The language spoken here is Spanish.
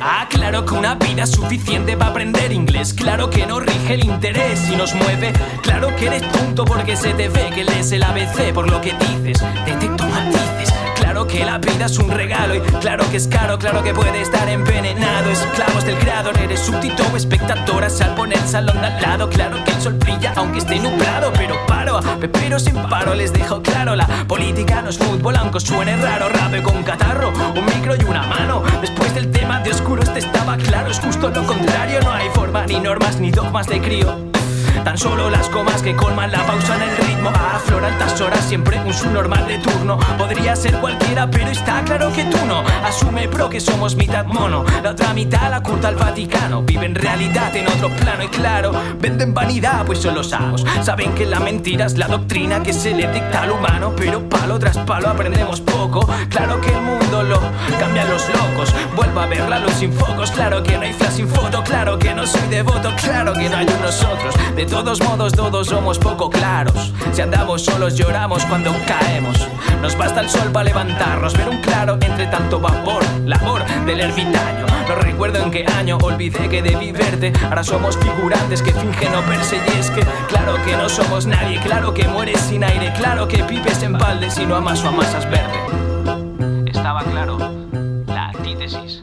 Ah, claro que una vida es suficiente para aprender inglés. Claro que no rige el interés y nos mueve. Claro que eres tonto porque se te ve que lees el ABC por lo que dices. Detecto matices. Claro que la vida es un regalo y claro que es caro, claro que puede estar envenenado. Esclavos del creador, eres súbdito o espectadora. Al poner el salón al lado, claro que el sol brilla aunque esté nublado. Pero paro, pero sin paro les dejo claro. La política no es fútbol, aunque suene raro. Rape con catarro, un micro y una mano. Después del tema de estaba Es justo lo contrario, no hay forma, ni normas, ni dogmas de crío. Tan solo las comas que colman la pausa en el ritmo. Aflora altas horas, siempre un subnormal de turno. Podría ser cualquiera, pero está claro que tú no. Asume pro que somos mitad mono. La otra mitad la curta al Vaticano. Vive en realidad en otro plano y claro, venden vanidad, pues son los amos. Saben que la mentira es la doctrina que se le dicta al humano. Pero palo tras palo aprendemos poco. Claro que el mundo lo. Vuelvo a ver la luz sin focos. Claro que no hay flash sin foto. Claro que no soy devoto. Claro que no hay un nosotros. De todos modos, todos somos poco claros. Si andamos solos, lloramos cuando caemos. Nos basta el sol para levantarnos, ver un claro entre tanto vapor, labor del ermitaño. No recuerdo en qué año olvidé que debí verte. Ahora somos figurantes que fingen no perseguir. que claro que no somos nadie, claro que mueres sin aire, claro que pipes en balde si no amas o amasas verde. Estaba claro, la antítesis.